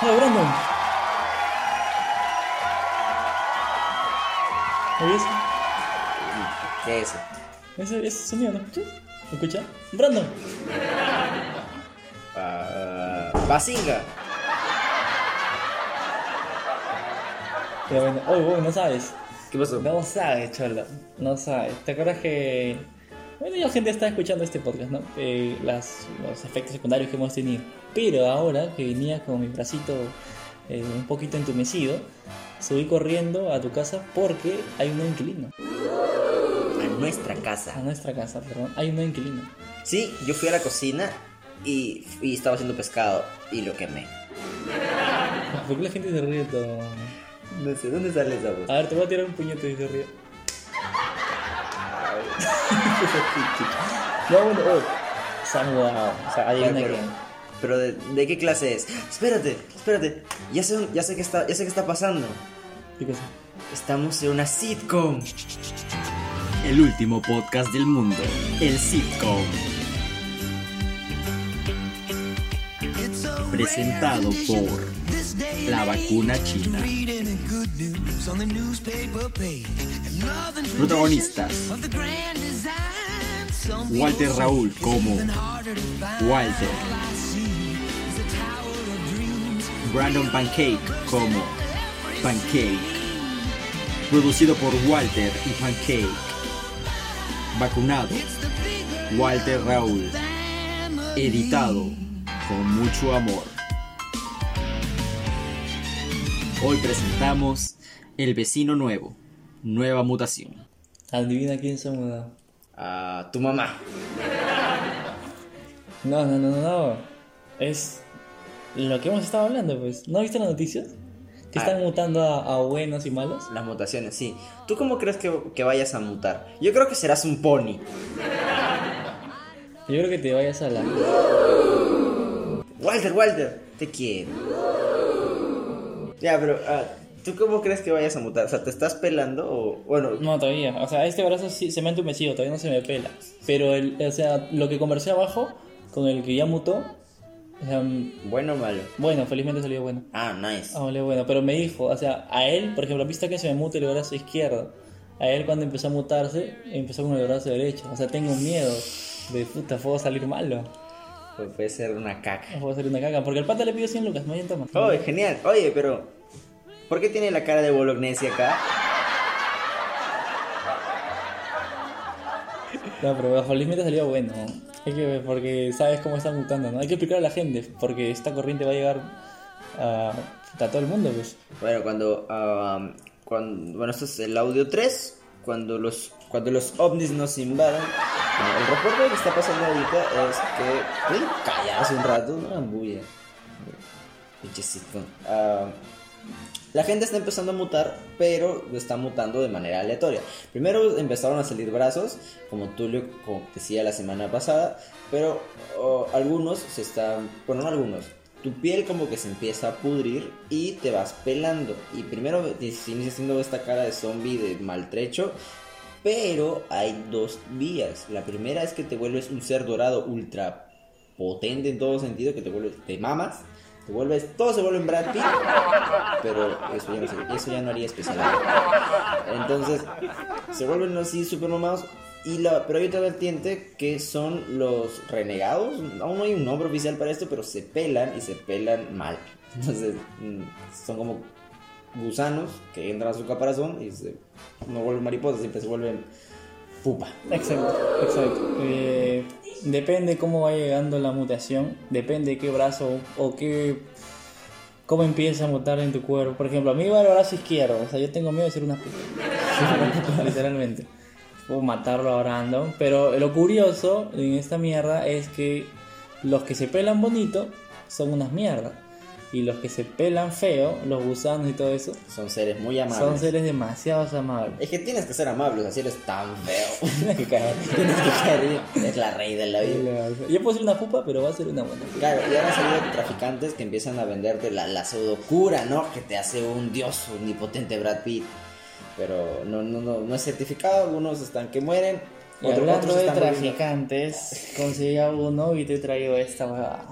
¡Hola, Brandon! ¿Oyes? ¿Qué es eso? Ese, ese sonido, ¿no escuchas? ¿Lo escuchas? ¡Brandon! Ah, Basinga. Pero bueno, oh, oh, no sabes. ¿Qué pasó? No sabes, cholo. No sabes. ¿Te acuerdas que. Bueno, ya gente está escuchando este podcast, ¿no? Eh, las, los efectos secundarios que hemos tenido. Pero ahora que venía con mi bracito eh, un poquito entumecido, subí corriendo a tu casa porque hay un nuevo inquilino. A nuestra A casa. nuestra casa, perdón. Hay un nuevo inquilino. Sí, yo fui a la cocina y, y estaba haciendo pescado y lo quemé. ¿Por qué la gente se ríe todo? No sé, ¿dónde sale esa voz? A ver, te voy a tirar un puñete y se ríe. no, bueno, oh. Mudado. O sea, adivina pero, quién. pero de, de qué clase es? Espérate, espérate. Ya sé, ya sé qué está, ya sé qué está pasando. ¿Qué cosa? Estamos en una sitcom. El último podcast del mundo, el sitcom. Presentado por la vacuna china. Protagonistas: Walter Raúl como Walter, Brandon Pancake como Pancake, producido por Walter y Pancake. Vacunado, Walter Raúl. Editado con mucho amor. Hoy presentamos El vecino nuevo, nueva mutación. Adivina quién se ha mudado. A tu mamá. No, no, no, no. Es lo que hemos estado hablando, pues. ¿No viste las noticias? Que están Ah. mutando a, a buenos y malos. Las mutaciones, sí. ¿Tú cómo crees que, que vayas a mutar? Yo creo que serás un pony. Yo creo que te vayas a la. Walter, Walter, te quiero. Ya, pero ah, ¿tú cómo crees que vayas a mutar? O sea, ¿te estás pelando o bueno? No, todavía. O sea, este brazo sí se me ha entumecido, todavía no se me pela. Pero, el, o sea, lo que conversé abajo con el que ya mutó. Mm, Bueno o malo. bueno, felizmente salió bueno. Ah, nice. Ah, vale, bueno, pero me dijo, o sea, a él, por ejemplo, viste que se me mute el brazo izquierdo. A él cuando empezó a mutarse, empezó con el brazo derecho. O sea, tengo miedo de puta, puedo salir malo. Pues puede ser una caca. Puedo salir una caca. Porque el pata le pidió 100 lucas, no toma. Oye, genial. Oye, pero ¿por qué tiene la cara de Bolognese acá? No, pero felizmente salió bueno. Hay que ver, porque sabes cómo está mutando, ¿no? Hay que explicar a la gente, porque esta corriente va a llegar a, a todo el mundo, pues. Bueno, cuando, ah, cuando bueno, esto es el audio 3, cuando los cuando los ovnis nos invadan. El reporte que está pasando ahorita es que pueden callarse un rato, no hagan bulla. Pinche sitcom. Ah, la gente está empezando a mutar, pero lo está mutando de manera aleatoria. Primero empezaron a salir brazos, como Tulio como decía la semana pasada, pero oh, algunos se están, bueno, no algunos, tu piel como que se empieza a pudrir y te vas pelando. Y primero te inicias haciendo esta cara de zombie, de maltrecho, pero hay dos vías. La primera es que te vuelves un ser dorado ultra potente en todo sentido, que te vuelves, te mamas, te vuelves, todo se vuelve en Brad Pitt, pero eso ya no, eso ya no haría especial. Entonces, se vuelven así super mamados. Y la, pero hay otra vertiente que son los renegados. Aún no hay un nombre oficial para esto, pero se pelan y se pelan mal. Entonces, mm, son como gusanos que entran a su caparazón y se, no vuelven mariposas, siempre se vuelven pupa. Exacto, exacto. Eh, depende cómo va llegando la mutación, depende qué brazo o qué. cómo empieza a mutar en tu cuerpo. Por ejemplo, a mí va el brazo izquierdo, o sea, yo tengo miedo de ser una puta. Literalmente. Puedo matarlo a Brandon. Pero lo curioso en esta mierda es que los que se pelan bonito son unas mierdas. Y los que se pelan feo, los gusanos y todo eso, Son seres muy amables. son seres demasiado amables. Es que tienes que ser amable, así eres tan feo. Tienes que caer. tienes que caer la rey de la vida. Yo puedo ser una pupa, pero va a ser una buena. Claro, y ahora salido traficantes que empiezan a venderte la, la pseudocura, ¿no? Que te hace un dios omnipotente Brad Pitt. Pero no, no, no, no es certificado, algunos están que mueren. Y otros- hablando otros de traficantes, conseguí a uno y te traigo esta huevada.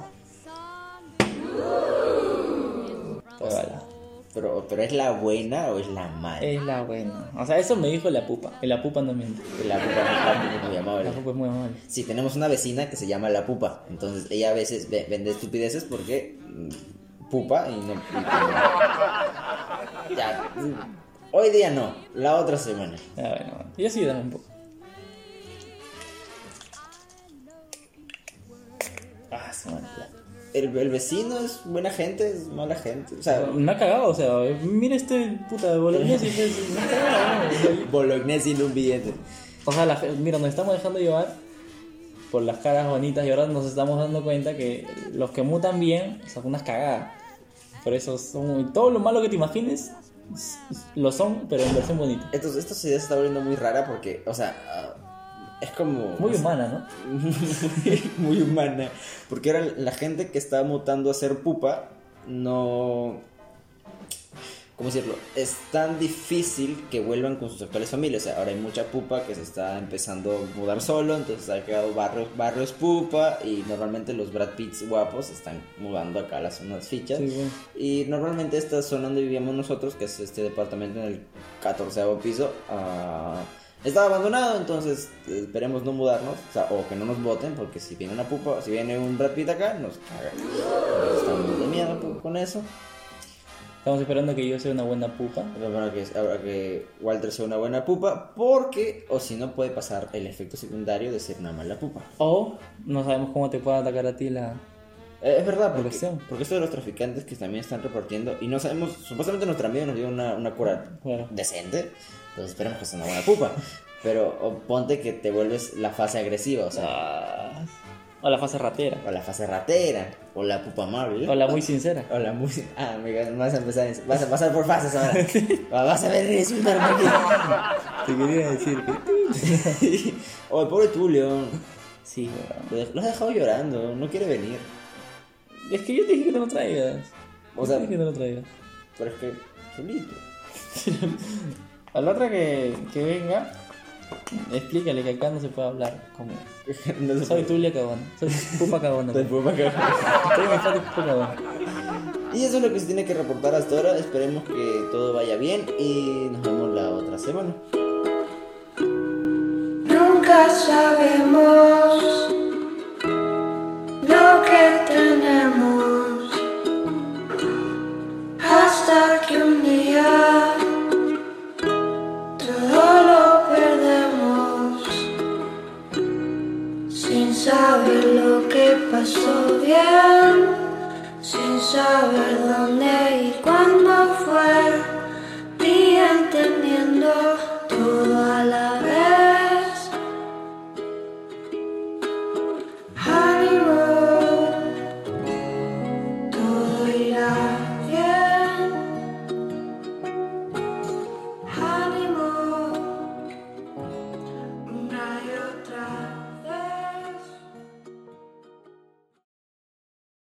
Pero, pero ¿es la buena o es la mala? Es la buena. O sea, eso me dijo la pupa. Y la pupa no miente. La pupa, la pupa es muy amable. La pupa es muy amable. Sí, tenemos una vecina que se llama La Pupa. Entonces ella a veces ve- vende estupideces porque mm, pupa y no. y- ya. Hoy día no, la otra semana. Ah, bueno. Yo sí dame un poco. Ah, se me la- El, el vecino es buena gente, es mala gente. O sea, Me ha cagado, o sea, mira este puta de me ha cagado. bolognese en un billete. O sea, la, mira, nos estamos dejando llevar por las caras bonitas y ahora nos estamos dando cuenta que los que mutan bien son unas cagadas. Por eso son todo lo malo que te imagines lo son, pero en versión bonita. Entonces, esta sociedad se está volviendo muy rara porque, o sea, es como. Muy humana, ¿no? muy humana. Porque ahora la gente que está mutando a ser pupa no. ¿Cómo decirlo? Es tan difícil que vuelvan con sus actuales familias. O sea, ahora hay mucha pupa que se está empezando a mudar solo, entonces ha quedado barrios, barrios pupa y normalmente los Brad Pitts guapos están mudando acá a las zonas fichas. Sí, bueno. Y normalmente esta zona donde vivíamos nosotros, que es este departamento en el 14 piso, ah, estaba abandonado, entonces eh, esperemos no mudarnos, o, sea, o que no nos voten, porque si viene una pupa, si viene un Brad Pitt acá, nos caga. Entonces estamos de miedo con eso. Estamos esperando que yo sea una buena pupa. Bueno, que, ahora que Walter sea una buena pupa, porque, o si no, puede pasar el efecto secundario de ser una mala pupa. O no sabemos cómo te puede atacar a ti la... Eh, es verdad, porque, porque esto de los traficantes que también están repartiendo, y no sabemos, supuestamente nuestra amiga nos dio una, una cura Claro. decente, entonces esperemos que sea una buena pupa. Pero ponte que te vuelves la fase agresiva, o sea, Ah, o la fase ratera. o la fase ratera, o la pupa amable. O la muy sincera. O la muy... Ah, amiga, vas a empezar, vas a pasar por fases ahora. vas a ver insultarme aquí. Te quería decir que... oh, el pobre Tulio. Sí, weón. Lo dej- lo has dejado llorando, no quiere venir. Es que yo te dije que te lo traigas. O Yo sea- te dije que te lo traigas. Pero es que, solito. A la otra que, que venga, explícale que acá no se puede hablar como... no Soy puede. Tulia Cabona. Soy Pupa Cabona. Soy pupa que- Soy mi padre Pupa Cabona. Y eso es lo que se tiene que reportar hasta ahora. Esperemos que todo vaya bien y nos vemos la otra semana. Nunca sabemos